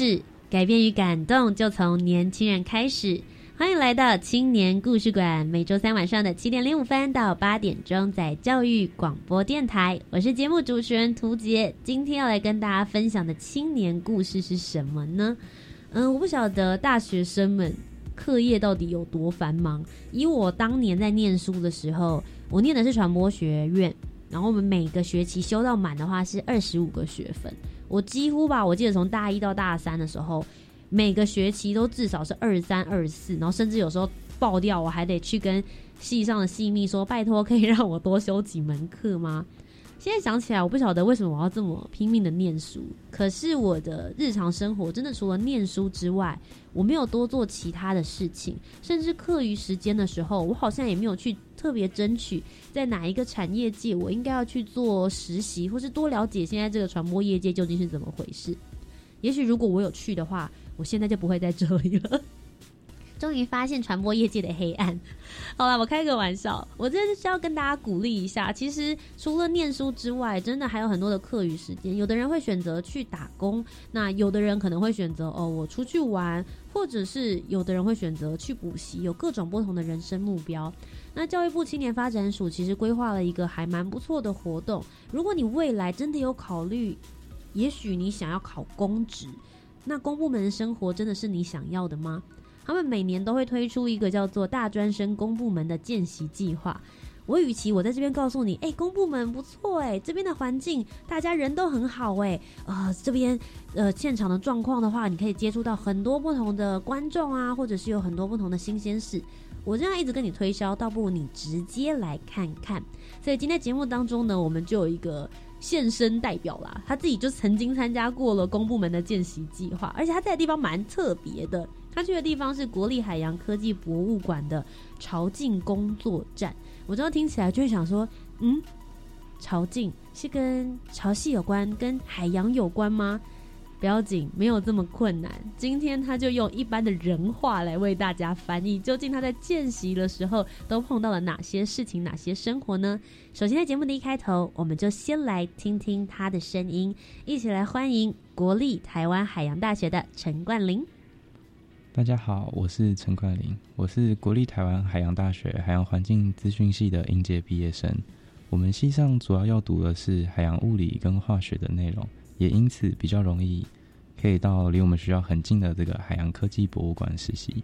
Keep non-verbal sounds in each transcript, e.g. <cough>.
事，改变与感动就从年轻人开始。欢迎来到青年故事馆，每周三晚上的七点零五分到八点钟，在教育广播电台。我是节目主持人涂杰，今天要来跟大家分享的青年故事是什么呢？嗯，我不晓得大学生们课业到底有多繁忙。以我当年在念书的时候，我念的是传播学院，然后我们每个学期修到满的话是二十五个学分。我几乎吧，我记得从大一到大三的时候。每个学期都至少是二三二四，然后甚至有时候爆掉，我还得去跟系上的系秘说：“拜托，可以让我多修几门课吗？”现在想起来，我不晓得为什么我要这么拼命的念书。可是我的日常生活真的除了念书之外，我没有多做其他的事情，甚至课余时间的时候，我好像也没有去特别争取在哪一个产业界我应该要去做实习，或是多了解现在这个传播业界究竟是怎么回事。也许如果我有去的话。我现在就不会在这里了。<laughs> 终于发现传播业界的黑暗。好了，我开个玩笑，我这是要跟大家鼓励一下。其实除了念书之外，真的还有很多的课余时间。有的人会选择去打工，那有的人可能会选择哦，我出去玩，或者是有的人会选择去补习，有各种不同的人生目标。那教育部青年发展署其实规划了一个还蛮不错的活动。如果你未来真的有考虑，也许你想要考公职。那公部门的生活真的是你想要的吗？他们每年都会推出一个叫做“大专生公部门”的见习计划。我与其我在这边告诉你，哎，公部门不错，哎，这边的环境大家人都很好，哎，呃，这边呃现场的状况的话，你可以接触到很多不同的观众啊，或者是有很多不同的新鲜事。我这样一直跟你推销，倒不如你直接来看看。所以今天节目当中呢，我们就有一个。现身代表啦，他自己就曾经参加过了公部门的见习计划，而且他在的地方蛮特别的。他去的地方是国立海洋科技博物馆的潮境工作站。我知道听起来就会想说，嗯，潮境是跟潮汐有关，跟海洋有关吗？不要紧，没有这么困难。今天他就用一般的人话来为大家翻译，究竟他在见习的时候都碰到了哪些事情、哪些生活呢？首先，在节目的一开头，我们就先来听听他的声音，一起来欢迎国立台湾海洋大学的陈冠霖。大家好，我是陈冠霖，我是国立台湾海洋大学海洋环境资讯系的应届毕业生。我们系上主要要读的是海洋物理跟化学的内容。也因此比较容易可以到离我们学校很近的这个海洋科技博物馆实习。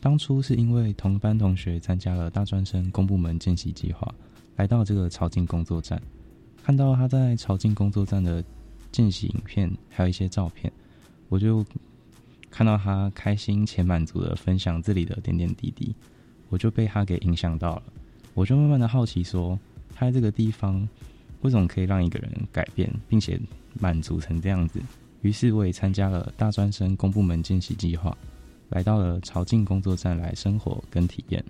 当初是因为同班同学参加了大专生公部门见习计划，来到这个潮境工作站，看到他在潮境工作站的见习影片，还有一些照片，我就看到他开心且满足的分享这里的点点滴滴，我就被他给影响到了。我就慢慢的好奇说，他在这个地方为什么可以让一个人改变，并且。满足成这样子，于是我也参加了大专生公部门见习计划，来到了朝境工作站来生活跟体验。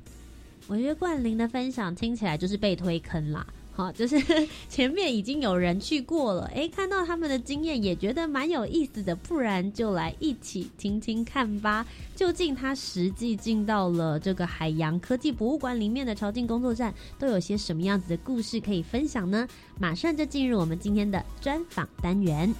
我觉得冠霖的分享听起来就是被推坑啦。好，就是 <laughs> 前面已经有人去过了，哎，看到他们的经验也觉得蛮有意思的，不然就来一起听听看吧。究竟他实际进到了这个海洋科技博物馆里面的朝境工作站，都有些什么样子的故事可以分享呢？马上就进入我们今天的专访单元。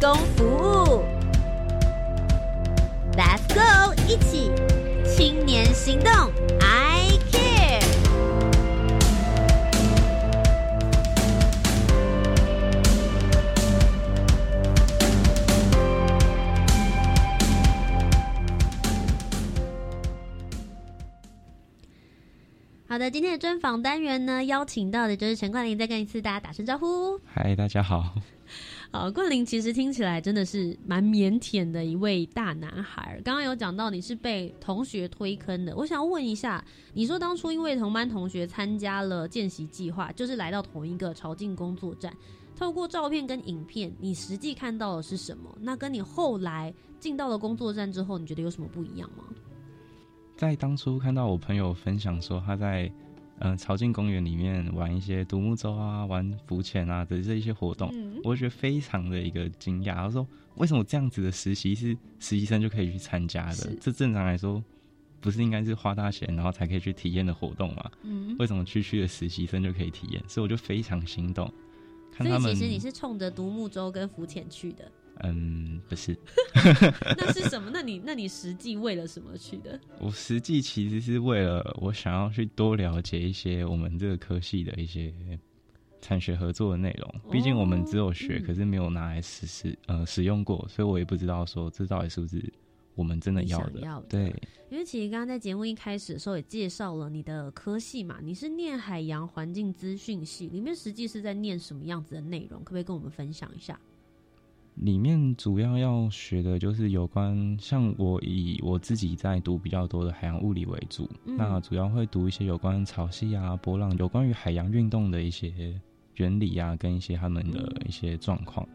工服务。Let's go，一起青年行动，I care。好的，今天的专访单元呢，邀请到的就是陈冠霖，再跟一次大家打声招呼。嗨，大家好。呃，桂林其实听起来真的是蛮腼腆的一位大男孩。刚刚有讲到你是被同学推坑的，我想问一下，你说当初因为同班同学参加了见习计划，就是来到同一个朝觐工作站，透过照片跟影片，你实际看到的是什么？那跟你后来进到了工作站之后，你觉得有什么不一样吗？在当初看到我朋友分享说他在嗯朝觐公园里面玩一些独木舟啊、玩浮潜啊的这一些活动，嗯我觉得非常的一个惊讶。他说为什么这样子的实习是实习生就可以去参加的？这正常来说不是应该是花大钱然后才可以去体验的活动吗？嗯，为什么区区的实习生就可以体验？所以我就非常心动。看所以其实你是冲着独木舟跟浮潜去的，嗯不是，<laughs> <laughs> 那是什么？那你那你实际为了什么去的？我实际其实是为了我想要去多了解一些我们这个科系的一些产学合作的内容。毕竟我们只有学，嗯可是没有拿来实施呃使用过，所以我也不知道说这到底是不是我们真的要的。要的对，因为其实刚刚在节目一开始的时候也介绍了你的科系嘛，你是念海洋环境资讯系，里面实际是在念什么样子的内容？可不可以跟我们分享一下？里面主要要学的就是有关，像我以我自己在读比较多的海洋物理为主，嗯那主要会读一些有关潮汐啊、波浪，有关于海洋运动的一些原理啊，跟一些他们的一些状况。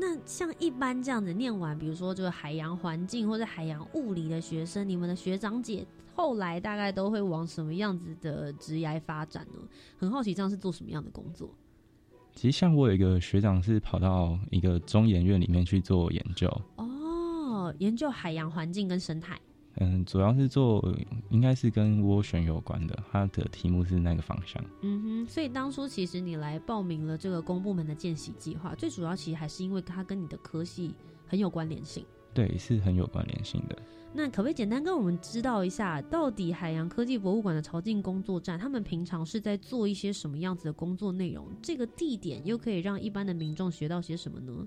那像一般这样子念完，比如说就是海洋环境或者海洋物理的学生，你们的学长姐后来大概都会往什么样子的职业发展呢？很好奇，这样是做什么样的工作？其实像我有一个学长是跑到一个中研院里面去做研究，哦，研究海洋环境跟生态。嗯，主要是做应该是跟涡旋有关的，他的题目是那个方向。嗯哼，所以当初其实你来报名了这个公部门的见习计划，最主要其实还是因为它跟你的科系很有关联性。对，是很有关联性的。那可不可以简单跟我们知道一下，到底海洋科技博物馆的朝觐工作站，他们平常是在做一些什么样子的工作内容？这个地点又可以让一般的民众学到些什么呢？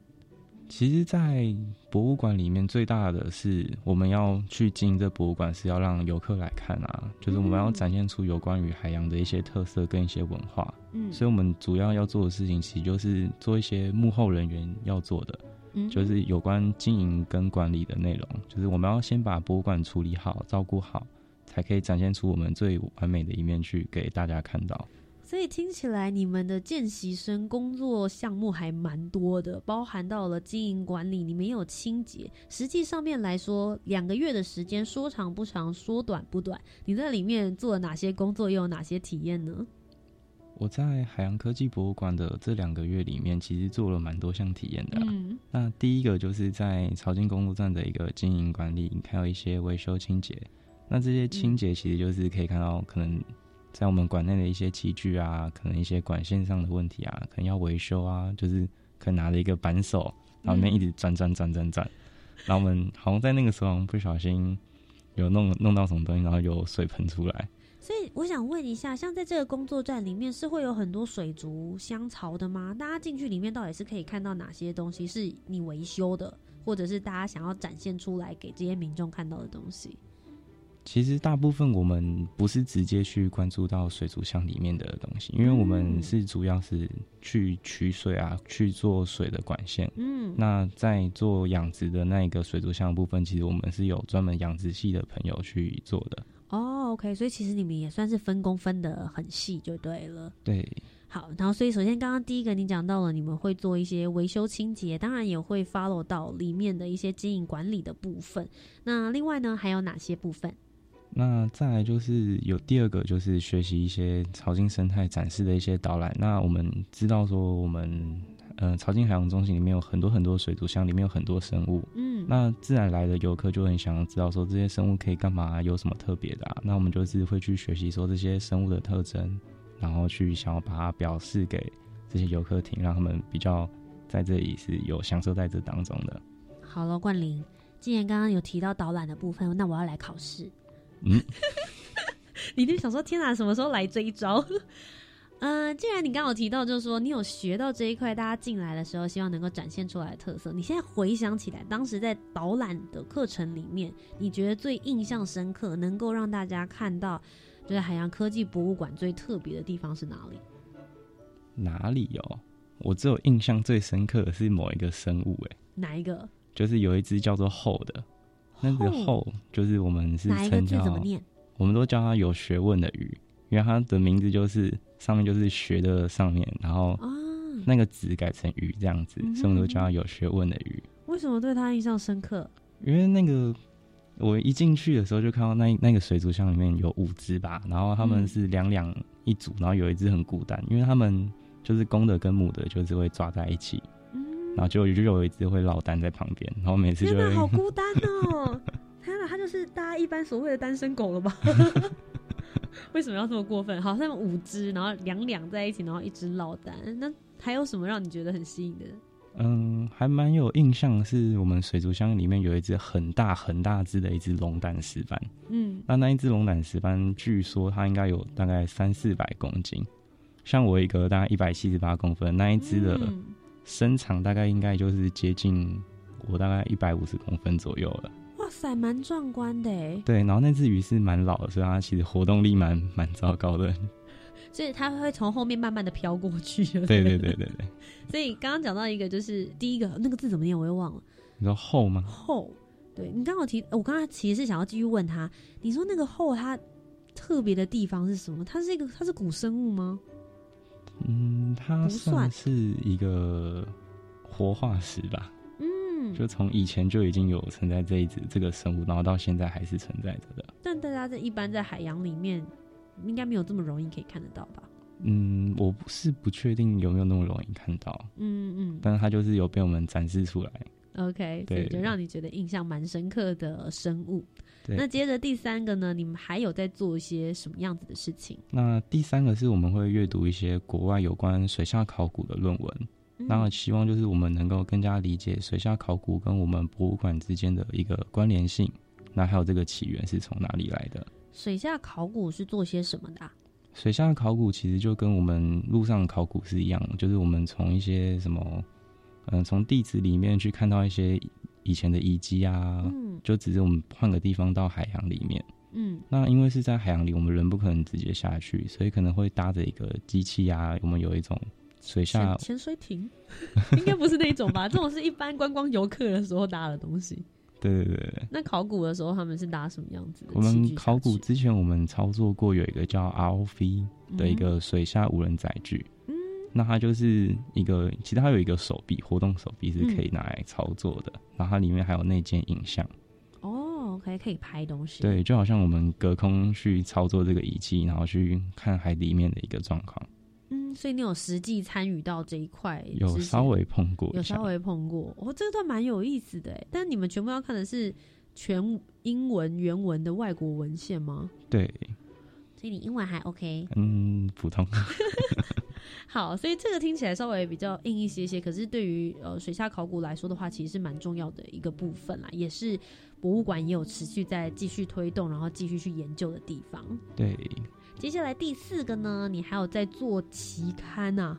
其实，在博物馆里面，最大的是我们要去经营这博物馆，是要让游客来看啊，就是我们要展现出有关于海洋的一些特色跟一些文化。嗯，所以，我们主要要做的事情，其实就是做一些幕后人员要做的，嗯就是有关经营跟管理的内容。就是我们要先把博物馆处理好、照顾好，才可以展现出我们最完美的一面去给大家看到。所以听起来你们的见习生工作项目还蛮多的，包含到了经营管理，你们有清洁。实际上面来说，两个月的时间说长不长，说短不短。你在里面做了哪些工作，又有哪些体验呢？我在海洋科技博物馆的这两个月里面，其实做了蛮多项体验的、啊。嗯那第一个就是在潮境公路站的一个经营管理，还有一些维修清洁。那这些清洁其实就是可以看到，可能在我们馆内的一些器具啊，可能一些管线上的问题啊，可能要维修啊，就是可能拿着一个扳手，然后里面一直转转转转转，然后我们好像在那个时候不小心有弄弄到什么东西，然后有水喷出来。所以我想问一下，像在这个工作站里面是会有很多水族、香草的吗？大家进去里面到底是可以看到哪些东西是你维修的，或者是大家想要展现出来给这些民众看到的东西？其实大部分我们不是直接去关注到水族箱里面的东西，因为我们是主要是去取水啊，去做水的管线。嗯，那在做养殖的那一个水族箱的部分，其实我们是有专门养殖系的朋友去做的。哦，OK，所以其实你们也算是分工分得很细，就对了。对，好，然后所以首先刚刚第一个你讲到了，你们会做一些维修清洁，当然也会 follow 到里面的一些经营管理的部分。那另外呢，还有哪些部分？那再来就是有第二个，就是学习一些潮境生态展示的一些导览。那我们知道说，我们呃潮境海洋中心里面有很多很多水族箱，里面有很多生物。嗯，那自然来的游客就很想要知道说这些生物可以干嘛，有什么特别的啊？那我们就是会去学习说这些生物的特征，然后去想要把它表示给这些游客听，让他们比较在这里是有享受在这当中的。好了，冠霖，既然刚刚有提到导览的部分，那我要来考试。嗯，<laughs> 你就想说，天哪，什么时候来这一招？呃，既然你刚好提到，就是说你有学到这一块，大家进来的时候希望能够展现出来的特色。你现在回想起来，当时在导览的课程里面，你觉得最印象深刻，能够让大家看到，就是海洋科技博物馆最特别的地方是哪里？哪里哦？我只有印象最深刻的是某一个生物、哎，哪一个？就是有一只叫做后的，那个后就是我们是哪一个称叫字怎么念？我们都叫它有学问的鱼，因为它的名字就是上面就是学的上面，然后啊，那个子改成鱼这样子，所以我们都叫它有学问的鱼。为什么对他印象深刻？因为那个我一进去的时候就看到那那个水族箱里面有五只吧，然后他们嗯是两两一组，然后有一只很孤单，因为他们就是公的跟母的就是会抓在一起，嗯，然后就就有一只会落单在旁边，然后每次就天哪，好孤单哦！<laughs> 天哪，他就是大家一般所谓的单身狗了吧？<laughs> <laughs> <laughs> 为什么要这么过分？好像五只，然后两两在一起，然后一只落单，那还有什么让你觉得很吸引的？嗯，还蛮有印象的是我们水族箱里面有一只很大很大只的一只龙胆石斑，嗯，那那一只龙胆石斑，据说它应该有大概三四百公斤。像我一个大概一百七十八公分，那一只的嗯身长大概应该就是接近我大概一百五十公分左右了。哇塞，蛮壮观的哎！对，然后那只鱼是蛮老的，所以它其实活动力蛮蛮糟糕的。所以它会从后面慢慢的飘过去。对对对对对，<laughs> 所以刚刚讲到一个，就是第一个那个字怎么念，我又忘了。你说后吗？后，对你刚好提，我刚刚其实是想要继续问他，你说那个后它特别的地方是什么？它是一个，它是古生物吗？嗯，它算是一个活化石吧，嗯，就从以前就已经有存在这一只这个生物，然后到现在还是存在着的。但大家在一般在海洋里面，应该没有这么容易可以看得到吧？嗯，我不是不确定有没有那么容易看到，嗯嗯但是它就是有被我们展示出来。，OK，所以对就让你觉得印象蛮深刻的生物。对那接着第三个呢？你们还有在做一些什么样子的事情？那第三个是我们会阅读一些国外有关水下考古的论文，嗯那希望就是我们能够更加理解水下考古跟我们博物馆之间的一个关联性，那还有这个起源是从哪里来的。水下考古是做些什么的啊、水下考古其实就跟我们陆上考古是一样，就是我们从一些什么，嗯、从地质里面去看到一些以前的遗迹啊，嗯就只是我们换个地方到海洋里面。嗯那因为是在海洋里，我们人不可能直接下去，所以可能会搭着一个机器啊，我们有一种水下潜潜水艇，<laughs> 应该不是那一种吧？这种是一般观光游客的时候搭的东西。对对对对，那考古的时候，他们是搭什么样子的我们考古之前我们操作过有一个叫 ROV 的一个水下无人载具，嗯。那它就是一个，其实它有一个手臂，活动手臂是可以拿来操作的，然后它里面还有内建影像，哦，OK，可以拍东西。对，就好像我们隔空去操作这个仪器，然后去看海里面的一个状况，嗯，所以你有实际参与到这一块，有稍微碰过有稍微碰过，哦，这段蛮有意思的哎。但你们全部要看的是全英文原文的外国文献吗？对，所以你英文还 OK。嗯，普通，<laughs> 好，所以这个听起来稍微比较硬一些些，可是对于呃水下考古来说的话，其实是蛮重要的一个部分啦，也是博物馆也有持续在继续推动，然后继续去研究的地方。对，接下来第四个呢，你还有在做期刊啊？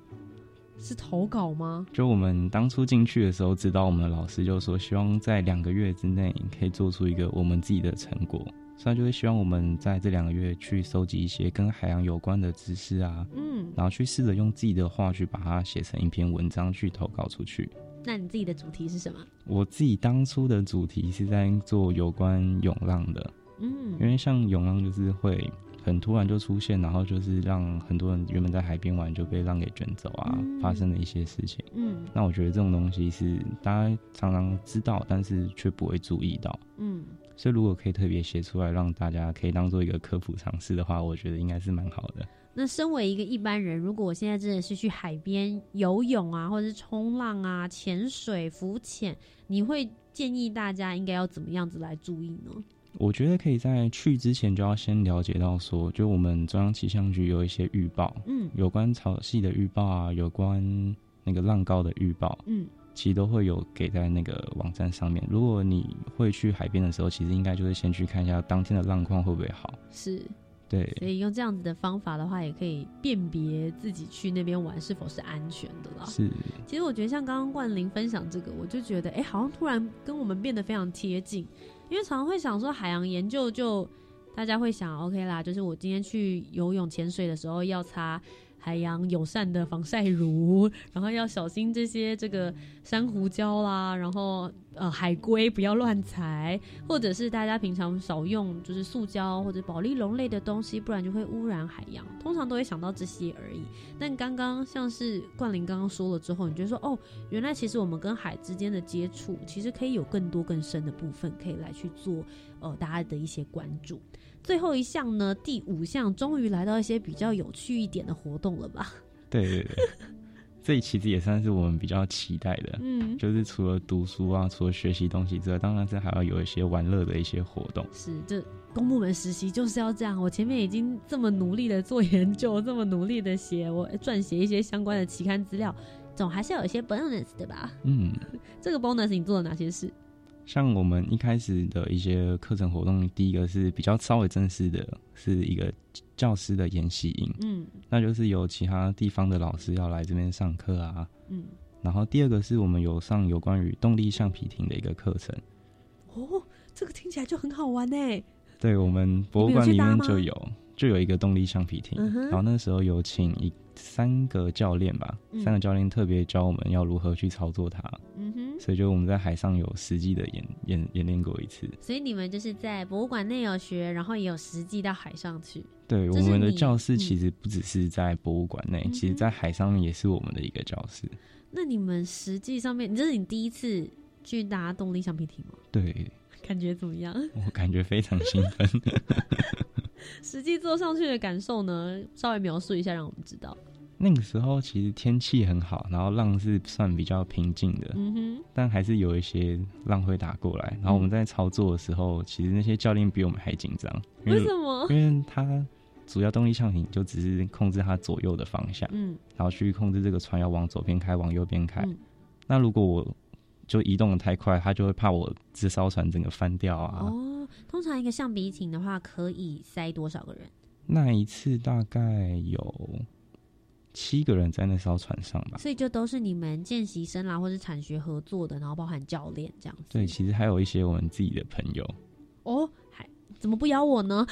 是投稿吗？就我们当初进去的时候，指导我们的老师就说，希望在两个月之内可以做出一个我们自己的成果，所以他就会希望我们在这两个月去收集一些跟海洋有关的知识啊，嗯，然后去试着用自己的话去把它写成一篇文章去投稿出去。那你自己的主题是什么？我自己当初的主题是在做有关涌浪的，嗯因为像涌浪就是会很突然就出现，然后就是让很多人原本在海边玩就被浪给卷走啊，嗯发生了一些事情。嗯那我觉得这种东西是大家常常知道，但是却不会注意到。嗯，所以如果可以特别写出来，让大家可以当做一个科普尝试的话，我觉得应该是蛮好的。那身为一个一般人，如果我现在真的是去海边游泳啊，或者是冲浪啊、潜水、浮潜，你会建议大家应该要怎么样子来注意呢？我觉得可以在去之前就要先了解到说，就我们中央气象局有一些预报，嗯有关潮汐的预报啊，有关那个浪高的预报，嗯，其实都会有给在那个网站上面。如果你会去海边的时候，其实应该就是先去看一下当天的浪况会不会好。是，对，所以用这样子的方法的话，也可以辨别自己去那边玩是否是安全的啦。是，其实我觉得像刚刚冠霖分享这个，我就觉得哎、诶好像突然跟我们变得非常贴近，因为常常会想说海洋研究就大家会想 OK 啦，就是我今天去游泳潜水的时候要擦。海洋友善的防晒乳，然后要小心这些这个珊瑚礁啦，然后呃海龟不要乱踩，或者是大家平常少用就是塑胶或者保利龙类的东西，不然就会污染海洋。通常都会想到这些而已。但刚刚像是冠霖刚刚说了之后，你就说哦，原来其实我们跟海之间的接触，其实可以有更多更深的部分可以来去做呃大家的一些关注。最后一项呢，第五项终于来到一些比较有趣一点的活动了吧？对对对，<laughs> 这其实也算是我们比较期待的。嗯，就是除了读书啊，除了学习东西之外，当然是还要有一些玩乐的一些活动。是这公部门实习就是要这样。我前面已经这么努力的做研究，这么努力的写我撰写一些相关的期刊资料，总还是要有一些 bonus 对吧？嗯，<laughs> 这个 bonus 你做了哪些事？像我们一开始的一些课程活动，第一个是比较稍微正式的，是一个教师的研习营，嗯。那就是有其他地方的老师要来这边上课啊。嗯，然后第二个是我们有上有关于动力橡皮艇的一个课程，哦，这个听起来就很好玩呢。对我们博物馆里面就有就有一个动力橡皮艇，嗯然后那时候有请一三个教练吧，嗯三个教练特别教我们要如何去操作它，嗯哼，所以就我们在海上有实际的演演演练过一次。所以你们就是在博物馆内有学，然后也有实际到海上去。对，我们的教室嗯其实不只是在博物馆内，嗯其实在海上面也是我们的一个教室。那你们实际上面，这是你第一次去搭动力橡皮艇吗？对感觉怎么样？我感觉非常兴奋。<laughs> <laughs> 实际坐上去的感受呢？稍微描述一下，让我们知道。那个时候其实天气很好，然后浪是算比较平静的，嗯哼，但还是有一些浪会打过来。然后我们在操作的时候，其实那些教练比我们还紧张，为什么？因为他主要动力橡皮就只是控制它左右的方向，嗯然后去控制这个船要往左边开，往右边开。嗯那如果我就移动的太快，他就会怕我这艘船整个翻掉啊。哦，通常一个橡皮艇的话，可以塞多少个人？那一次大概有七个人在那艘船上吧。所以就都是你们见习生啦，或是产学合作的，然后包含教练这样子。对，其实还有一些我们自己的朋友。哦，还怎么不邀我呢？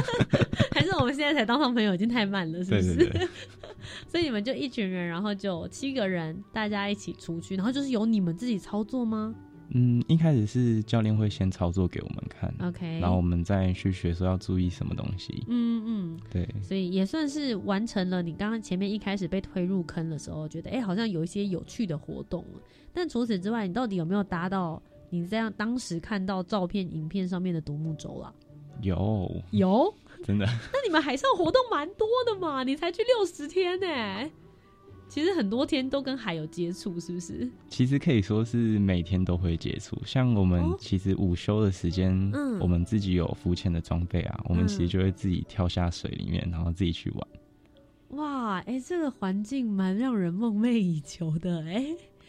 <laughs> 还是我们现在才当上朋友，已经太慢了，是不是？对对对，<laughs> 所以你们就一群人，然后就七个人，大家一起出去，然后就是由你们自己操作吗嗯，一开始是教练会先操作给我们看，？OK，然后我们再去学说要注意什么东西。嗯嗯，对，所以也算是完成了你刚刚前面一开始被推入坑的时候，觉得哎、诶好像有一些有趣的活动了。但除此之外，你到底有没有达到你这样当时看到照片、影片上面的独木舟啦？有有，<laughs> 真的那你们海上活动蛮多的嘛，你才去六十天呢、其实很多天都跟海有接触，是不是？其实可以说是每天都会接触。像我们哦其实午休的时间，嗯我们自己有浮潜的装备啊，我们嗯其实就会自己跳下水里面，然后自己去玩。哇，哎、这个环境蛮让人梦寐以求的、哎，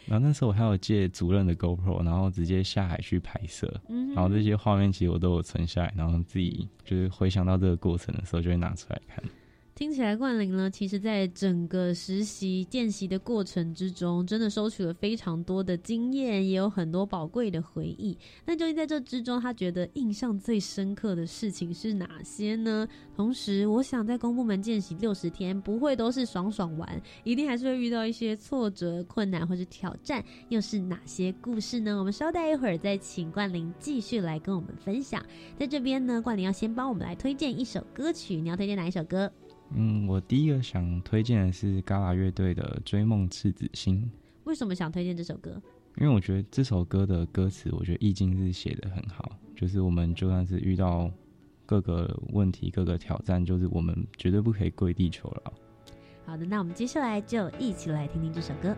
然后那时候我还有借主任的 GoPro，然后直接下海去拍摄。嗯，然后这些画面其实我都有存下来，然后自己就是回想到这个过程的时候，就会拿出来看。听起来冠霖呢，其实在整个实习见习的过程之中，真的收取了非常多的经验，也有很多宝贵的回忆。那究竟在这之中，他觉得印象最深刻的事情是哪些呢？同时，我想在公部门见习六十天，不会都是爽爽玩，一定还是会遇到一些挫折、困难或是挑战，又是哪些故事呢？我们稍待一会儿再请冠霖继续来跟我们分享。在这边呢，冠霖要先帮我们来推荐一首歌曲，你要推荐哪一首歌？嗯，我第一个想推荐的是嘎啦乐队的《追梦赤子心》，为什么想推荐这首歌？因为我觉得这首歌的歌词，我觉得意境是写的很好，就是我们就算是遇到各个问题、各个挑战，就是我们绝对不可以跪地求饶。好的，那我们接下来就一起来听听这首歌。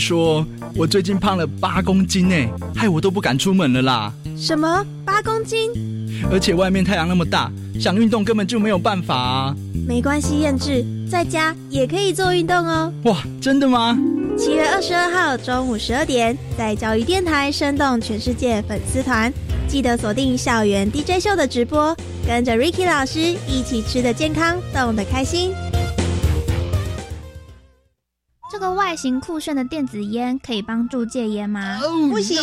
说，我最近胖了八公斤呢，害我都不敢出门了啦。什么八公斤？而且外面太阳那么大，想运动根本就没有办法啊。没关系，燕志，在家也可以做运动哦。哇，真的吗？七月二十二号中午十二点，在教育电台生动全世界粉丝团，记得锁定校园 DJ 秀的直播，跟着 Ricky 老师一起吃的健康，动的开心。这个外形酷炫的电子烟可以帮助戒烟吗？不行，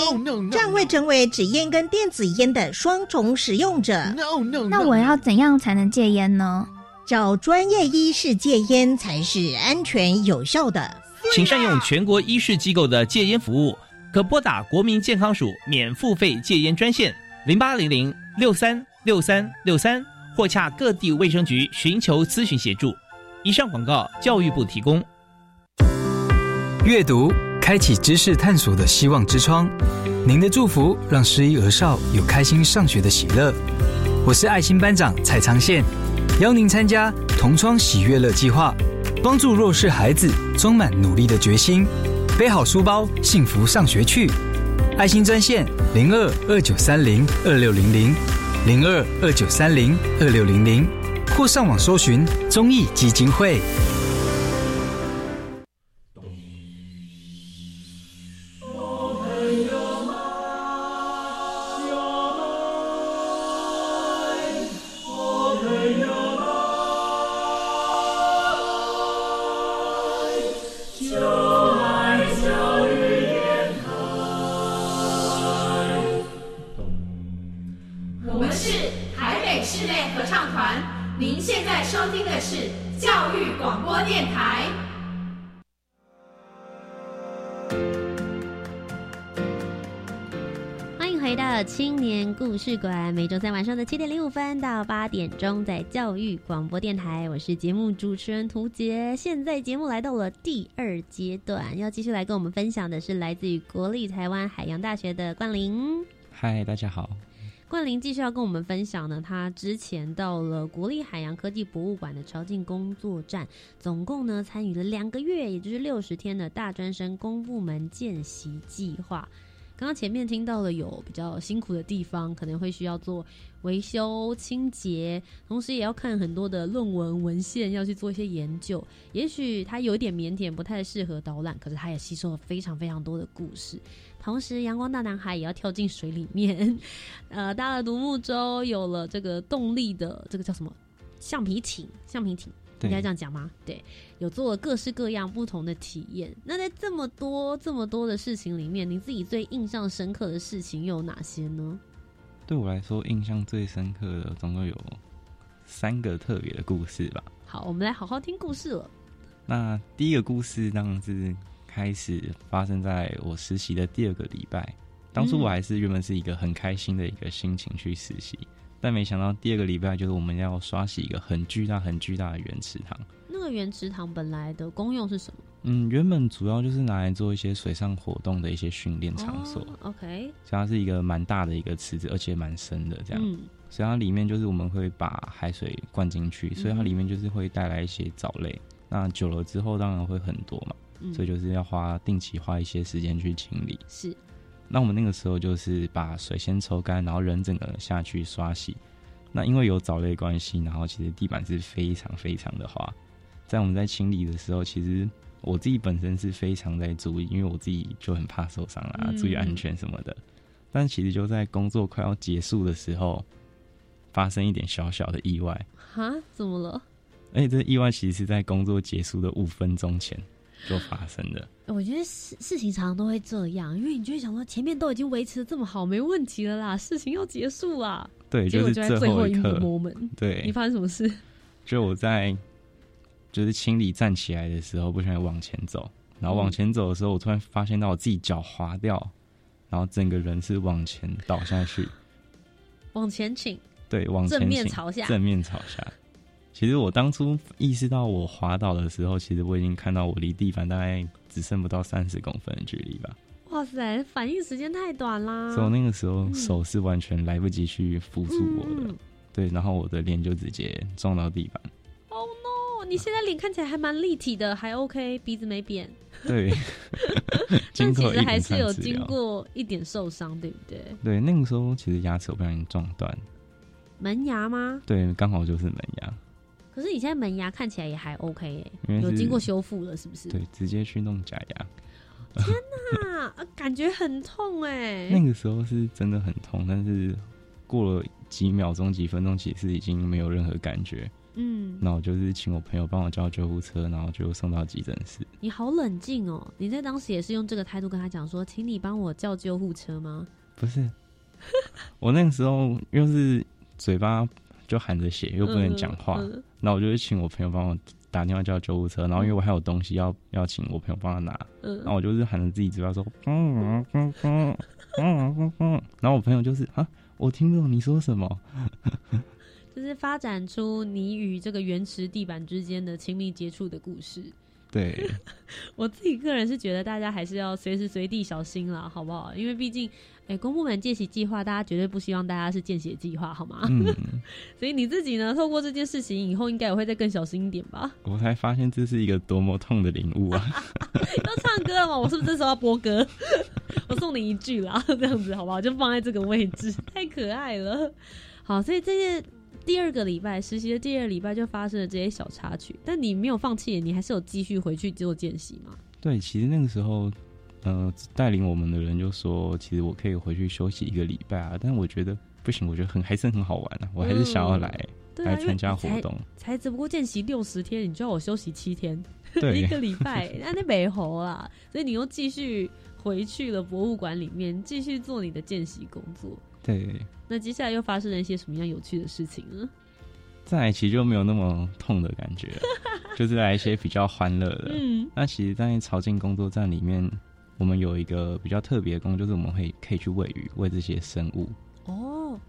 这样会成为纸烟跟电子烟的双重使用者。那我要怎样才能戒烟呢？找专业医师戒烟才是安全有效的。请善用全国医师机构的戒烟服务，可拨打国民健康署免付费戒烟专线零八零零六三六三六三，或洽各地卫生局寻求咨询协助。以上广告，教育部提供。阅读，开启知识探索的希望之窗。您的祝福，让失依儿少有开心上学的喜乐。我是爱心班长蔡昌宪，邀您参加同窗喜悦乐计划，帮助弱势孩子充满努力的决心，背好书包，幸福上学去。爱心专线零二二九三零二六零零零二二九三零二六零零，或上网搜寻公益基金会。故事馆每周三晚上的七点零五分到八点钟，在教育广播电台，我是节目主持人涂杰。现在节目来到了第二阶段，要继续来跟我们分享的是来自于国立台湾海洋大学的冠霖。嗨，大家好。冠霖继续要跟我们分享呢，他之前到了国立海洋科技博物馆的朝境工作站，总共呢参与了两个月，也就是六十天的大专生公部门见习计划。刚刚前面听到了有比较辛苦的地方，可能会需要做维修清洁，同时也要看很多的论文文献，要去做一些研究。也许他有点腼腆，不太适合导览，可是他也吸收了非常非常多的故事。同时，阳光大男孩也要跳进水里面，呃，搭了独木舟，有了这个动力的这个叫什么橡皮艇？橡皮艇。应该这样讲吗？对，有做了各式各样不同的体验。那在这么多这么多的事情里面，你自己最印象深刻的事情又有哪些呢？对我来说，印象最深刻的总共有三个特别的故事吧。好，我们来好好听故事了。那第一个故事当然是开始发生在我实习的第二个礼拜。当初我还是原本是一个很开心的一个心情去实习。但没想到第二个礼拜就是我们要刷洗一个很巨大、很巨大的原池塘。那个原池塘本来的功用是什么？嗯，原本主要就是拿来做一些水上活动的一些训练场所。OK，所以它是一个蛮大的一个池子，而且蛮深的这样。所以它里面就是我们会把海水灌进去，所以它里面就是会带来一些藻类。那久了之后当然会很多嘛，所以就是要花定期花一些时间去清理。是。那我们那个时候就是把水先抽干，然后人整个下去刷洗。那因为有藻类关系，然后其实地板是非常非常的滑。在我们在清理的时候，其实我自己本身是非常在注意，因为我自己就很怕受伤啦，注意安全什么的。但其实就在工作快要结束的时候，发生一点小小的意外。哈？怎么了？而且这意外其实是在工作结束的五分钟前。就发生的，我觉得事事情常常都会这样，因为你就会想说前面都已经维持的这么好，没问题了啦，事情要结束啦。对，结果就在最后一刻。moment，对，你发生什么事？就我在就是清理站起来的时候，不想往前走，然后往前走的时候，我突然发现到我自己脚滑掉，然后整个人是往前倒下去，往前倾，对，往正面朝下，正面朝下。其实我当初意识到我滑倒的时候，其实我已经看到我离地板大概只剩不到三十公分的距离吧。哇塞，反应时间太短啦！所以我那个时候手是完全来不及去扶住我的，对，然后我的脸就直接撞到地板。Oh no！你现在脸看起来还蛮立体的，还 OK，鼻子没扁。对，<laughs> 但其实还是有经过一点受伤，对不对？对，那个时候其实牙齿我不小心撞断，门牙吗？对，刚好就是门牙，可是你现在门牙看起来也还 OK 有经过修复了，是不是？对，直接去弄假牙。天，啊感觉很痛哎、那个时候是真的很痛，但是过了几秒钟、几分钟，其实已经没有任何感觉。嗯，那我就是请我朋友帮我叫救护车，然后就送到急诊室。你好冷静哦！你在当时也是用这个态度跟他讲说，请你帮我叫救护车吗？不是，<laughs> 我那个时候又是嘴巴就含着血，又不能讲话，嗯嗯那、我就会请我朋友帮我打电话叫救护车，然后因为我还有东西要要请我朋友帮他拿，嗯然后我就是喊着自己嘴巴说，嗯嗯嗯嗯嗯嗯嗯，然后我朋友就是啊，我听不懂你说什么，<laughs> 就是发展出你与这个原石地板之间的亲密接触的故事。对，<laughs> 我自己个人是觉得大家还是要随时随地小心啦，好不好？因为毕竟，哎、公部门见习计划，大家绝对不希望大家是见血计划，好吗？嗯，<laughs> 所以你自己呢，透过这件事情以后，应该也会再更小心一点吧？我才发现这是一个多么痛的领悟啊！<laughs> 要唱歌了吗？我是不是这时候要播歌？我送你一句啦，这样子好不好？就放在这个位置，太可爱了。好，所以这些第二个礼拜实习的第二个礼拜就发生了这些小插曲，但你没有放弃，你还是有继续回去做见习嘛？对，其实那个时候，呃，带领我们的人就说，其实我可以回去休息一个礼拜啊，但我觉得不行，我觉得很还是很好玩啊，我还是想要来、来参加活动。才，才只不过见习六十天，你就要我休息七天，一个礼拜，<laughs> 那那没猴啦，所以你又继续回去了博物馆里面，继续做你的见习工作。对，那接下来又发生了一些什么样有趣的事情呢？再来其实就没有那么痛的感觉，<laughs> 就是来一些比较欢乐的。嗯，那其实，在朝境工作站里面，我们有一个比较特别的工作，就是我们会可以去喂鱼，喂这些生物。哦，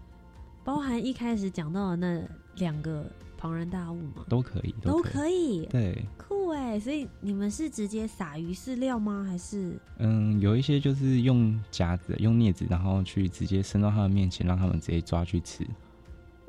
包含一开始讲到的那两个庞然大物吗？都可以，都可以。可以，对，酷哎！所以你们是直接撒鱼饲料吗？还是嗯，有一些就是用夹子、用镊子，然后去直接伸到它们面前，让它们直接抓去吃。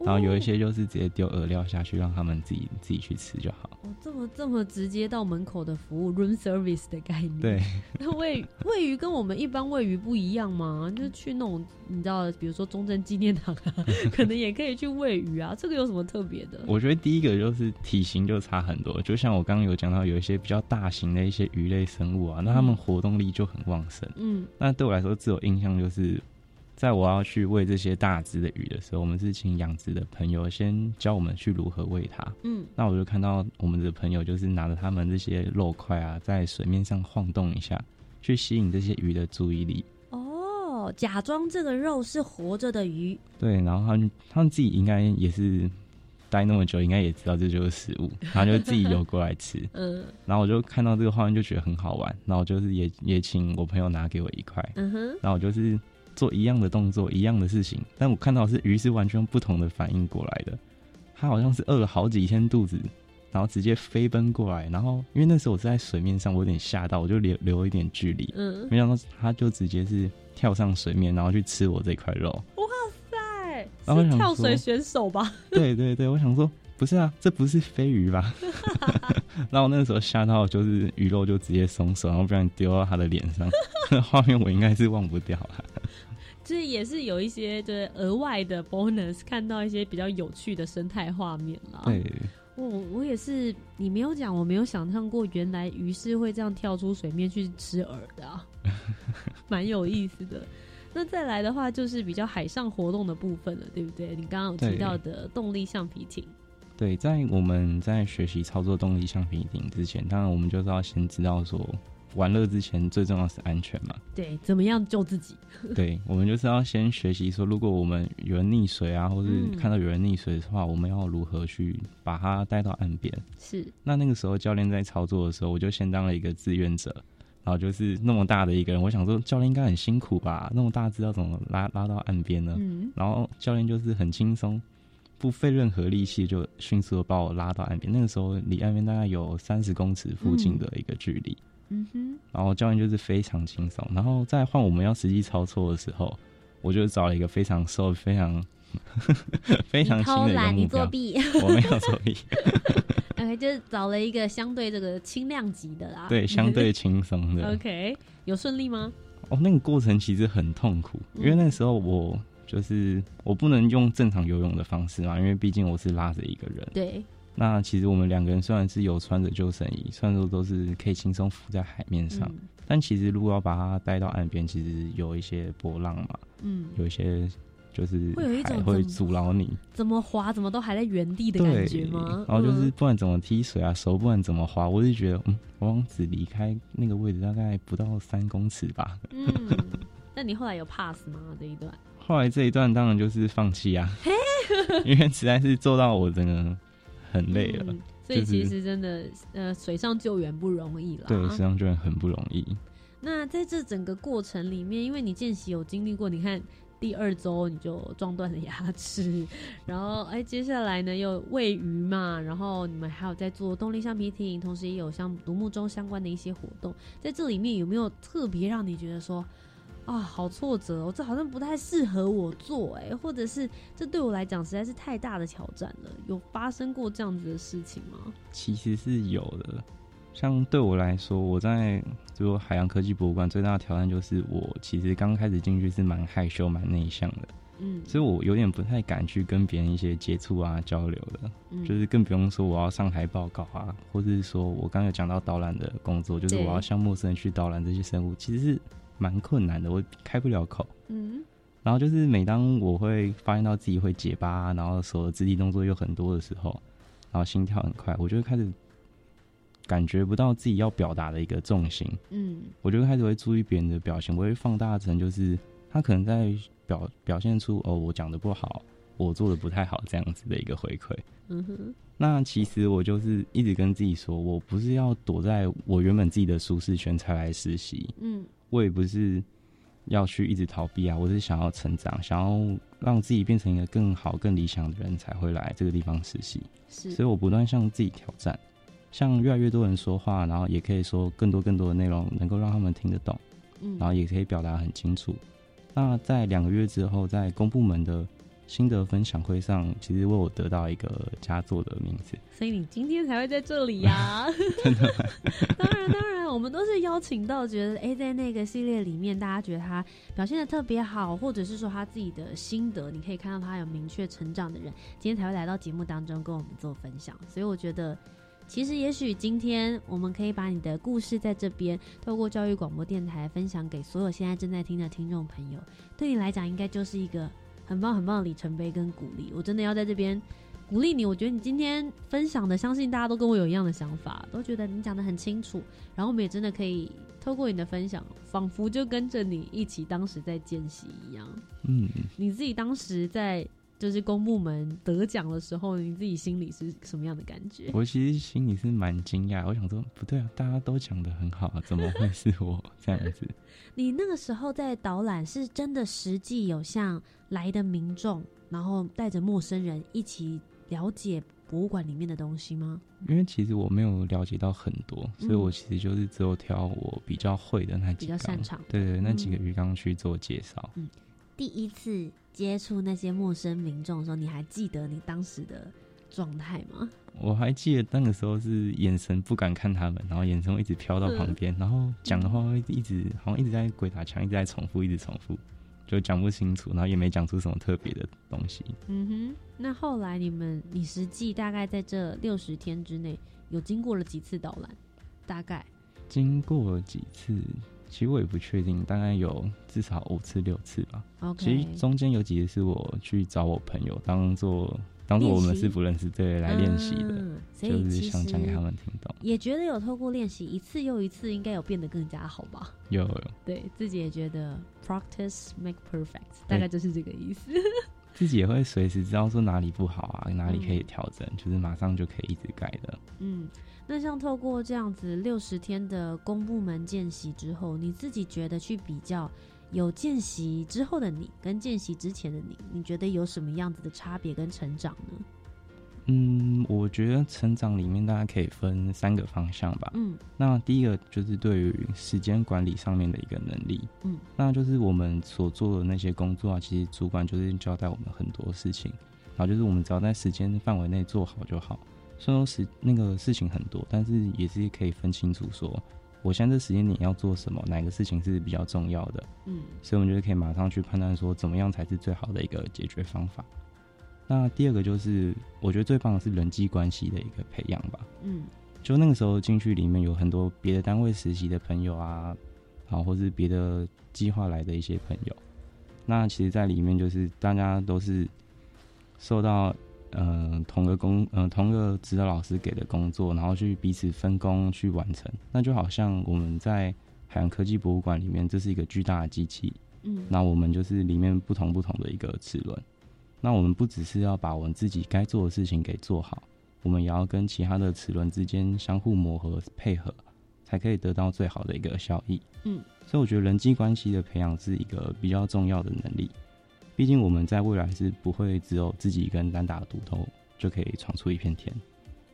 然后有一些就是直接丢饵料下去，让他们自己自己去吃就好。哦，这么这么直接到门口的服务 room service 的概念？对，那喂喂鱼跟我们一般喂鱼不一样吗？就是去那种你知道，比如说中正纪念堂啊，<laughs> 可能也可以去喂鱼啊。这个有什么特别的？我觉得第一个就是体型就差很多，就像我刚刚有讲到，有一些比较大型的一些鱼类生物啊，那它们活动力就很旺盛。嗯那对我来说，最有印象就是，在我要去喂这些大只的鱼的时候，我们是请养殖的朋友先教我们去如何喂它。嗯，那我就看到我们的朋友就是拿着他们这些肉块啊，在水面上晃动一下，去吸引这些鱼的注意力。哦，假装这个肉是活着的鱼，对，然后他们他们自己应该也是待那么久，应该也知道这就是食物，<laughs> 然后就自己游过来吃。嗯然后我就看到这个画面就觉得很好玩，然后就是也也请我朋友拿给我一块，嗯哼，然后我就是做一样的动作，一样的事情，但我看到是鱼是完全不同的反应过来的。它好像是饿了好几天肚子，然后直接飞奔过来，然后因为那时候我是在水面上，我有点吓到，我就留留一点距离，嗯，没想到它就直接是跳上水面，然后去吃我这块肉。在然后跳水选手吧？对对对，我想说不是啊，这不是飞鱼吧？<laughs> 然后那个时候吓到，就是鱼肉就直接松手，然后不然丢到他的脸上，那 <laughs> 画面我应该是忘不掉了。这也是有一些就是额外的 bonus，看到一些比较有趣的生态画面啦。对，我我也是，你没有讲，我没有想象过，原来鱼是会这样跳出水面去吃饵的、啊，<laughs> 蛮有意思的。那再来的话，就是比较海上活动的部分了，对不对？你刚刚有提到的动力橡皮艇，对，在我们在学习操作动力橡皮艇之前，当然我们就是要先知道说，玩乐之前最重要是安全嘛。对，怎么样救自己？<laughs> 对，我们就是要先学习说，如果我们有人溺水啊，或是嗯看到有人溺水的话，我们要如何去把他带到岸边。是，那那个时候教练在操作的时候，我就先当了一个志愿者，然后就是那么大的一个人，我想说教练应该很辛苦吧，那么大只要怎么拉拉到岸边呢？嗯，然后教练就是很轻松，不费任何力气就迅速的把我拉到岸边。那个时候离岸边大概有三十公尺附近的一个距离，嗯哼，然后教练就是非常轻松。然后再换我们要实际操作的时候，我就找了一个非常瘦、非常 <laughs> 非常轻的一个目标。弊，我没有作弊。<laughs> OK，就是找了一个相对这个轻量级的啦。对，相对轻松的。<laughs> OK，有顺利吗？哦，那个过程其实很痛苦，因为那时候我就是我不能用正常游泳的方式嘛，因为毕竟我是拉着一个人。对。那其实我们两个人虽然是有穿着救生衣，虽然说都是可以轻松浮在海面上，但其实如果要把它带到岸边，其实有一些波浪嘛，嗯，有一些就是会有一种会阻挠你，怎么滑怎么都还在原地的感觉吗？然后就是不管怎么踢水啊，手不管怎么滑，我就觉得嗯，我只离开那个位置大概不到三公尺吧。嗯，<laughs> 那你后来有 pass 吗？这一段？后来这一段当然就是放弃啊，<laughs> 因为实在是做到我真的。很累了，所以其实真的，呃，水上救援不容易了。对，水上救援很不容易。那在这整个过程里面，因为你见习有经历过，你看第二周你就撞断了牙齿，然后哎，接下来呢又喂鱼嘛，然后你们还有在做动力橡皮艇，同时也有像独木舟相关的一些活动，在这里面有没有特别让你觉得说？啊，好挫折哦！这好像不太适合我做，哎，或者是这对我来讲实在是太大的挑战了。有发生过这样子的事情吗？其实是有的。像对我来说，我在就海洋科技博物馆最大的挑战就是，我其实刚开始进去是蛮害羞、蛮内向的，嗯，所以我有点不太敢去跟别人一些接触啊、交流的，嗯就是更不用说我要上台报告啊，或者是说我刚有讲到导览的工作，就是我要向陌生人去导览这些生物，其实是。蛮困难的，我开不了口。嗯，然后就是每当我会发现到自己会结巴，然后手的肢体动作又很多的时候，然后心跳很快，我就会开始感觉不到自己要表达的一个重心。嗯，我就开始会注意别人的表情，我会放大成就是他可能在表表现出哦，我讲的不好，我做的不太好这样子的一个回馈。嗯哼，那其实我就是一直跟自己说，我不是要躲在我原本自己的舒适圈才来实习。嗯。我也不是要去一直逃避啊，我是想要成长，想要让自己变成一个更好、更理想的人，才会来这个地方实习。是，所以我不断向自己挑战，向越来越多人说话，然后也可以说更多更多的内容，能够让他们听得懂，嗯，然后也可以表达很清楚。那在两个月之后，在公部门的。心得分享会上，其实为我得到一个佳作的名字，所以你今天才会在这里呀。真的？当然，当然，我们都是邀请到觉得哎，在那个系列里面，大家觉得他表现的特别好，或者是说他自己的心得，你可以看到他有明确成长的人，今天才会来到节目当中跟我们做分享。所以我觉得，其实也许今天我们可以把你的故事在这边透过教育广播电台分享给所有现在正在听的听众朋友，对你来讲应该就是一个。很棒很棒的里程碑跟鼓励，我真的要在这边鼓励你。我觉得你今天分享的，相信大家都跟我有一样的想法，都觉得你讲的很清楚。然后我们也真的可以透过你的分享，仿佛就跟着你一起当时在见习一样。嗯，你自己当时在。就是公部门得奖的时候，你自己心里是什么样的感觉？我其实心里是蛮惊讶，我想说不对啊，大家都讲的很好啊，怎么会是我这样子？<laughs> 你那个时候在导览，是真的实际有像来的民众，然后带着陌生人一起了解博物馆里面的东西吗？因为其实我没有了解到很多，所以我其实就是只有挑我比较会的那几个，比较擅长，对对，那几个鱼缸去做介绍。嗯，第一次。接触那些陌生民众的时候，你还记得你当时的状态吗？我还记得那个时候是眼神不敢看他们，然后眼神会一直飘到旁边，然后讲的话会一直好像一直在鬼打墙，一直在重复，一直重复，就讲不清楚，然后也没讲出什么特别的东西。嗯哼，那后来你们，你实际大概在这六十天之内有经过了几次导览？大概经过几次？其实我也不确定，大概有至少五次六次吧。其实中间有几次是我去找我朋友，当做当做我们是不认识对来练习的，就是想讲给他们听懂。也觉得有透过练习一次又一次，应该有变得更加好吧？有有，对自己也觉得 practice make perfect，大概就是这个意思。<laughs> 自己也会随时知道说哪里不好啊，哪里可以调整，就是马上就可以一直改的。嗯。那像透过这样子六十天的公部门见习之后，你自己觉得去比较有见习之后的你跟见习之前的你，你觉得有什么样子的差别跟成长呢？嗯，我觉得成长里面大家可以分三个方向吧。嗯，那第一个就是对于时间管理上面的一个能力。嗯，那就是我们所做的那些工作啊，其实主管就是交代我们很多事情，然后就是我们只要在时间范围内做好就好。虽然说事那个事情很多，但是也是可以分清楚说，我现在这时间点要做什么，哪个事情是比较重要的。嗯，所以我们就可以马上去判断说，怎么样才是最好的一个解决方法。那第二个就是，我觉得最棒的是人际关系的一个培养吧。嗯就那个时候进去里面有很多别的单位实习的朋友啊，好，或是别的计划来的一些朋友。那其实，在里面就是大家都是受到嗯、呃同个工嗯、呃、同个指导老师给的工作，然后去彼此分工去完成。那就好像我们在海洋科技博物馆里面，这是一个巨大的机器，嗯那我们就是里面不同不同的一个齿轮。那我们不只是要把我们自己该做的事情给做好，我们也要跟其他的齿轮之间相互磨合配合，才可以得到最好的一个效益。嗯，所以我觉得人际关系的培养是一个比较重要的能力。毕竟我们在未来是不会只有自己一个人单打独斗就可以闯出一片天，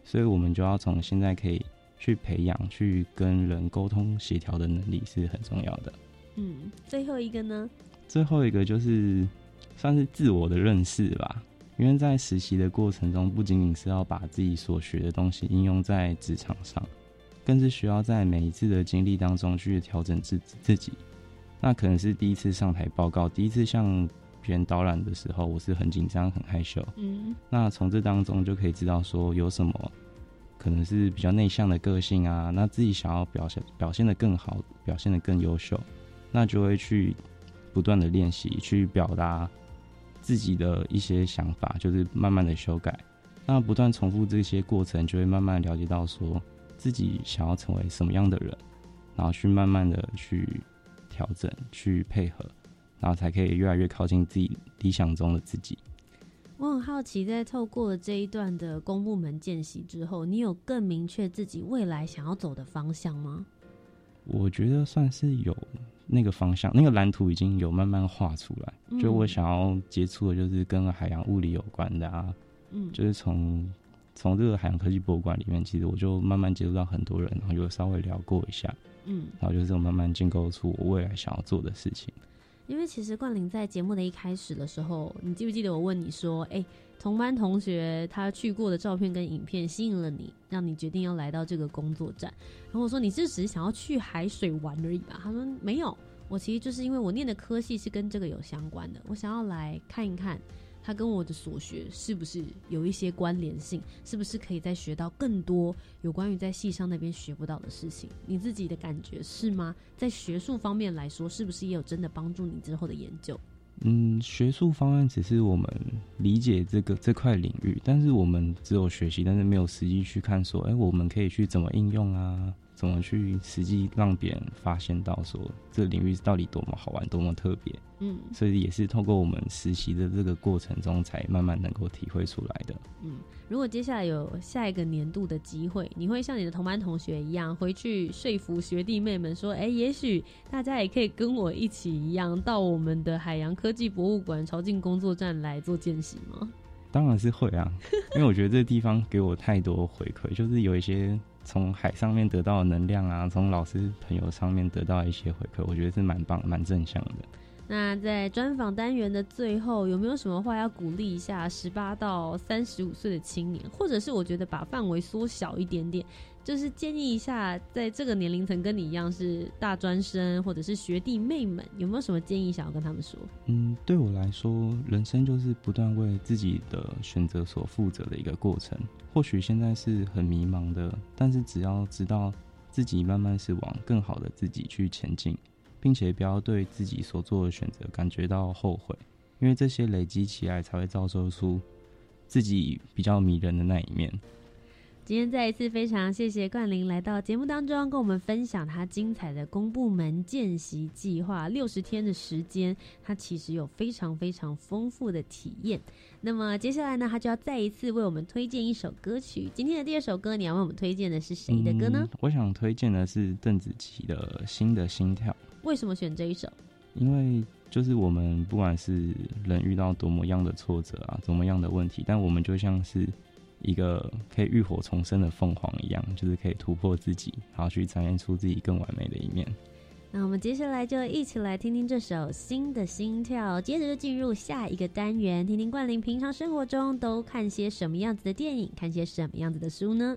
所以我们就要从现在可以去培养去跟人沟通协调的能力是很重要的。嗯，最后一个呢？最后一个就是算是自我的认识吧，因为在实习的过程中，不仅仅是要把自己所学的东西应用在职场上，更是需要在每一次的经历当中去调整自自己。那可能是第一次上台报告，第一次向别人导览的时候，我是很紧张、很害羞。嗯那从这当中就可以知道说有什么可能是比较内向的个性啊，那自己想要表现表现的更好，表现的更优秀，那就会去不断的练习，去表达自己的一些想法，就是慢慢的修改。那不断重复这些过程，就会慢慢了解到说自己想要成为什么样的人，然后去慢慢的去调整、去配合，然后才可以越来越靠近自己理想中的自己。我很好奇，在透过了这一段的公部门见习之后，你有更明确自己未来想要走的方向吗？我觉得算是有那个方向，那个蓝图已经有慢慢画出来。嗯就我想要接触的，就是跟海洋物理有关的啊，嗯，就是从从这个海洋科技博物馆里面，其实我就慢慢接触到很多人，然后有稍微聊过一下，嗯，然后就是我慢慢建构出我未来想要做的事情。因为其实冠霖在节目的一开始的时候，你记不记得我问你说，哎、同班同学他去过的照片跟影片吸引了你，让你决定要来到这个工作站。然后我说你是只是想要去海水玩而已吧？他说没有，我其实就是因为我念的科系是跟这个有相关的，我想要来看一看。它跟我的所学是不是有一些关联性？是不是可以再学到更多有关于在戏上那边学不到的事情？你自己的感觉是吗？在学术方面来说，是不是也有真的帮助你之后的研究？嗯，学术方案只是我们理解这个这块领域，但是我们只有学习，但是没有实际去看说，哎、我们可以去怎么应用啊？怎么去实际让别人发现到说这个领域到底多么好玩，多么特别？嗯所以也是透过我们实习的这个过程中，才慢慢能够体会出来的。嗯，如果接下来有下一个年度的机会，你会像你的同班同学一样，回去说服学弟妹们说，哎、也许大家也可以跟我一起一样，到我们的海洋科技博物馆朝进工作站来做见习吗？当然是会啊，因为我觉得这个地方给我太多回馈，就是有一些从海上面得到的能量啊，从老师朋友上面得到一些回馈，我觉得是蛮棒、蛮正向的。那在专访单元的最后，有没有什么话要鼓励一下十八到三十五岁的青年，或者是我觉得把范围缩小一点点，就是建议一下，在这个年龄层跟你一样是大专生或者是学弟妹们，有没有什么建议想要跟他们说？嗯，对我来说，人生就是不断为自己的选择所负责的一个过程。或许现在是很迷茫的，但是只要知道自己慢慢是往更好的自己去前进，并且不要对自己所做的选择感觉到后悔，因为这些累积起来才会造就出自己比较迷人的那一面。今天再一次非常谢谢冠霖来到节目当中，跟我们分享他精彩的公部门见习计划，六十天的时间，他其实有非常非常丰富的体验。那么接下来呢，他就要再一次为我们推荐一首歌曲。今天的第二首歌，你要为我们推荐的是谁的歌呢？嗯我想推荐的是邓紫棋的《新的心跳》。为什么选这一首？因为就是我们不管是人遇到多么样的挫折啊，怎么样的问题，但我们就像是一个可以浴火重生的凤凰一样，就是可以突破自己，然后去展现出自己更完美的一面。那我们接下来就一起来听听这首《新的心跳》，接着就进入下一个单元，听听冠霖平常生活中都看些什么样子的电影，看些什么样子的书呢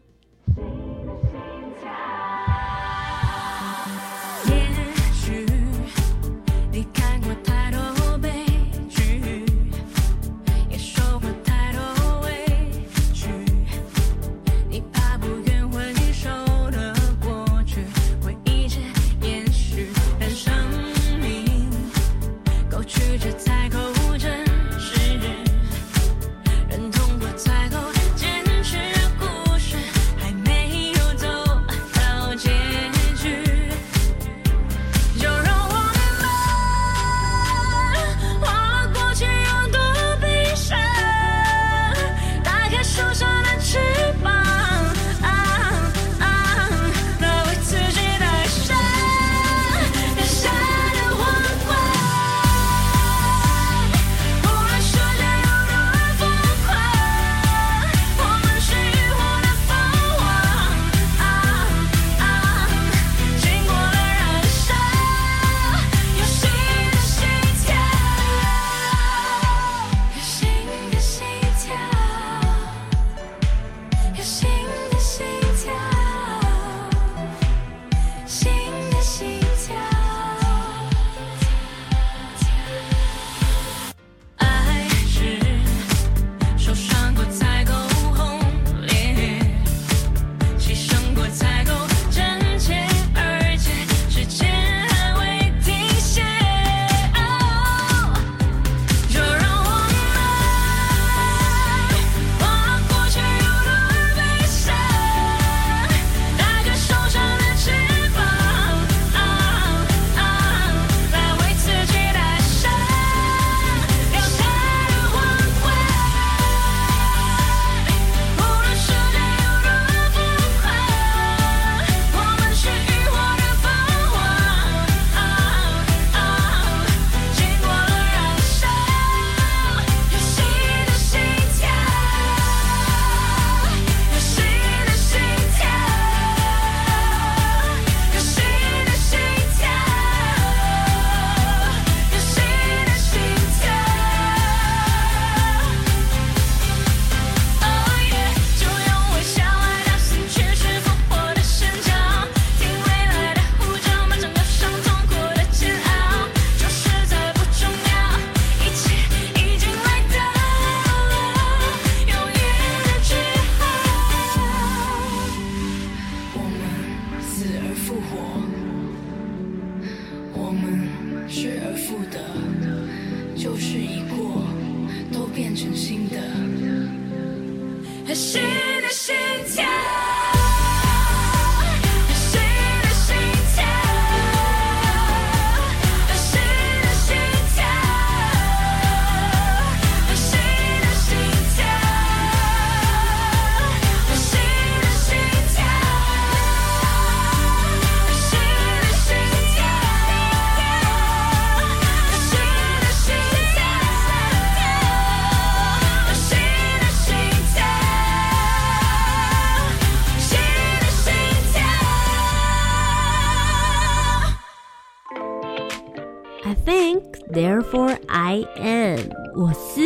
我思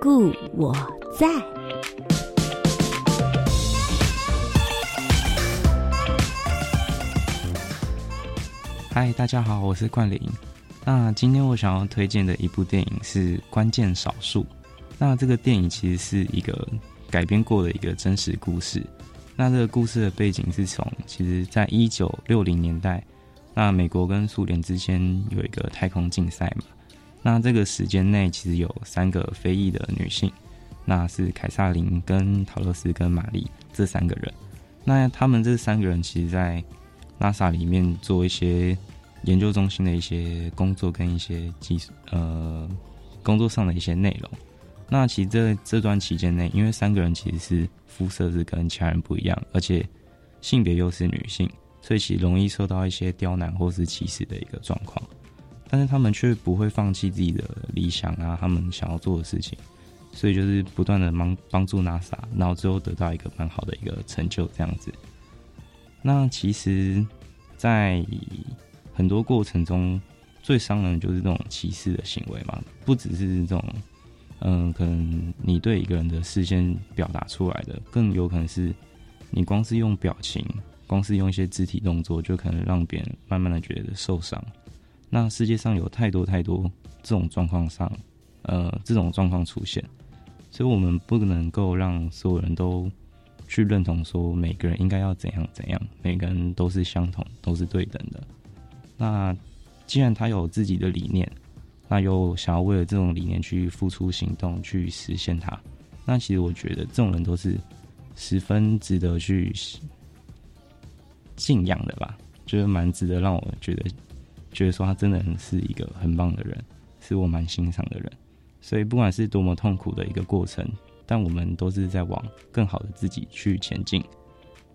故我在。嗨，大家好，我是冠霖。那今天我想要推荐的一部电影是《关键少数》。那这个电影其实是一个改编过的一个真实故事。那这个故事的背景是从，其实在一九六零年代，那美国跟苏联之间有一个太空竞赛嘛。那这个时间内，其实有三个非裔的女性，那是凯撒琳、跟陶乐斯、跟玛丽这三个人。那他们这三个人，其实，在拉萨里面做一些研究中心的一些工作，跟一些技术呃工作上的一些内容。那其实这这段期间内，因为三个人其实是肤色是跟其他人不一样，而且性别又是女性，所以其实容易受到一些刁难或是歧视的一个状况。但是他们却不会放弃自己的理想啊，他们想要做的事情，所以就是不断的帮帮助 NASA，然后最后得到一个蛮好的一个成就这样子。那其实，在很多过程中最伤人的就是这种歧视的行为嘛，不只是这种，嗯，可能你对一个人的视线表达出来的，更有可能是你光是用表情，光是用一些肢体动作，就可能让别人慢慢的觉得受伤。那世界上有太多太多这种状况上，呃，这种状况出现，所以我们不能够让所有人都去认同说每个人应该要怎样怎样，每个人都是相同，都是对等的。那既然他有自己的理念，那又想要为了这种理念去付出行动去实现它，那其实我觉得这种人都是十分值得去信仰的吧，就是蛮值得让我觉得。觉得说他真的是一个很棒的人，是我蛮欣赏的人。所以不管是多么痛苦的一个过程，但我们都是在往更好的自己去前进。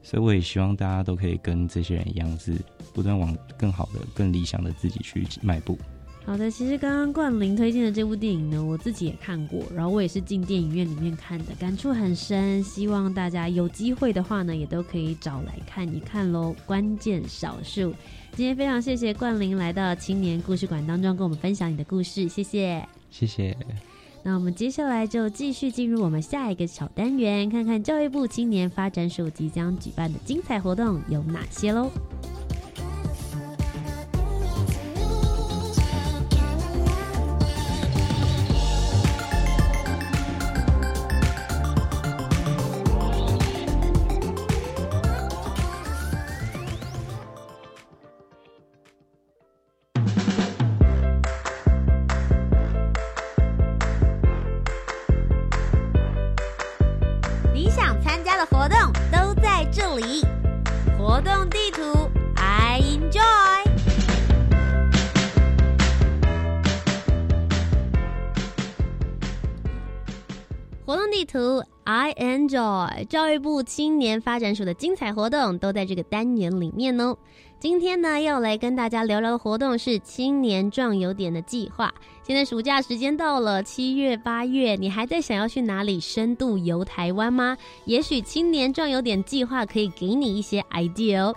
所以我也希望大家都可以跟这些人一样，是不断往更好的、更理想的自己去迈步。好的，其实刚刚冠霖推荐的这部电影呢，我自己也看过，然后我也是进电影院里面看的，感触很深。希望大家有机会的话呢，也都可以找来看一看喽。关键少数。今天非常谢谢冠霖来到青年故事馆当中，跟我们分享你的故事，谢谢，谢谢。那我们接下来就继续进入我们下一个小单元，看看教育部青年发展署即将举办的精彩活动有哪些喽。地图，I enjoy。活动地图 I enjoy 教育部青年发展署的精彩活动都在这个单元里面哦。今天呢，要来跟大家聊聊的活动是青年壮游点的计划。现在暑假时间到了，七月八月，你还在想要去哪里深度游台湾吗？也许青年壮游点计划可以给你一些 idea 哦。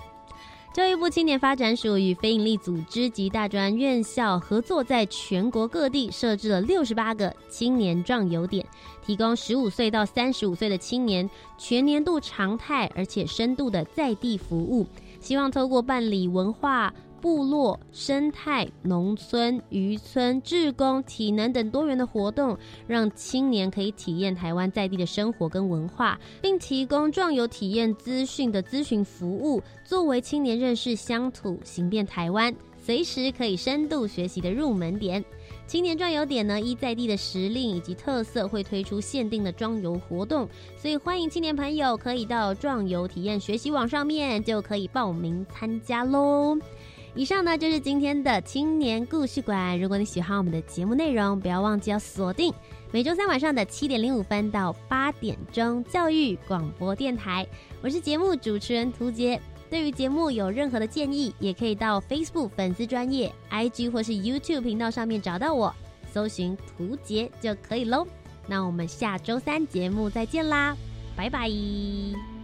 教育部青年发展署与非营利组织及大专院校合作，在全国各地设置了六十八个青年壮游点，提供十五岁到三十五岁的青年全年度常态而且深度的在地服务，希望透过办理文化。部落生态、农村、渔村、志工、体能等多元的活动，让青年可以体验台湾在地的生活跟文化，并提供壮游体验资讯的咨询服务，作为青年认识乡土、行遍台湾、随时可以深度学习的入门点。青年壮游点呢，依在地的时令以及特色，会推出限定的壮游活动，所以欢迎青年朋友可以到壮游体验学习网上面就可以报名参加喽。以上呢就是今天的青年故事馆。如果你喜欢我们的节目内容，不要忘记要锁定每周三晚上的七点零五分到八点钟教育广播电台。我是节目主持人涂杰。对于节目有任何的建议，也可以到 Facebook 粉丝专业、IG 或是 YouTube 频道上面找到我，搜寻图杰就可以喽。那我们下周三节目再见啦，拜拜。